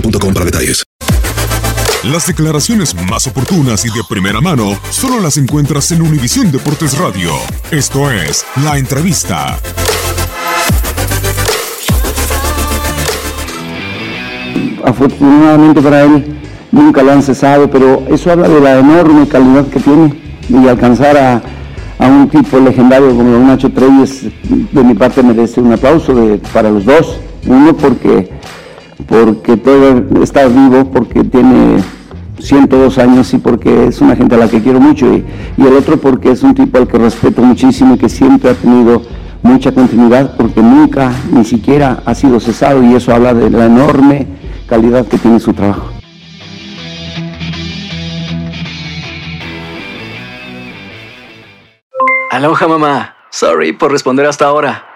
boostmobile.com para detalles. Las declaraciones más oportunas y de primera mano solo las encuentras en Univisión Deportes Radio. Esto es La Entrevista. afortunadamente para él nunca lo han cesado, pero eso habla de la enorme calidad que tiene y alcanzar a, a un tipo legendario como Don Nacho Treyes, de mi parte merece un aplauso de- para los dos. Uno porque, porque todo está vivo, porque tiene 102 años y porque es una gente a la que quiero mucho y, y el otro porque es un tipo al que respeto muchísimo y que siempre ha tenido mucha continuidad porque nunca ni siquiera ha sido cesado y eso habla de la enorme calidad que tiene su trabajo. Aloha mamá. Sorry por responder hasta ahora.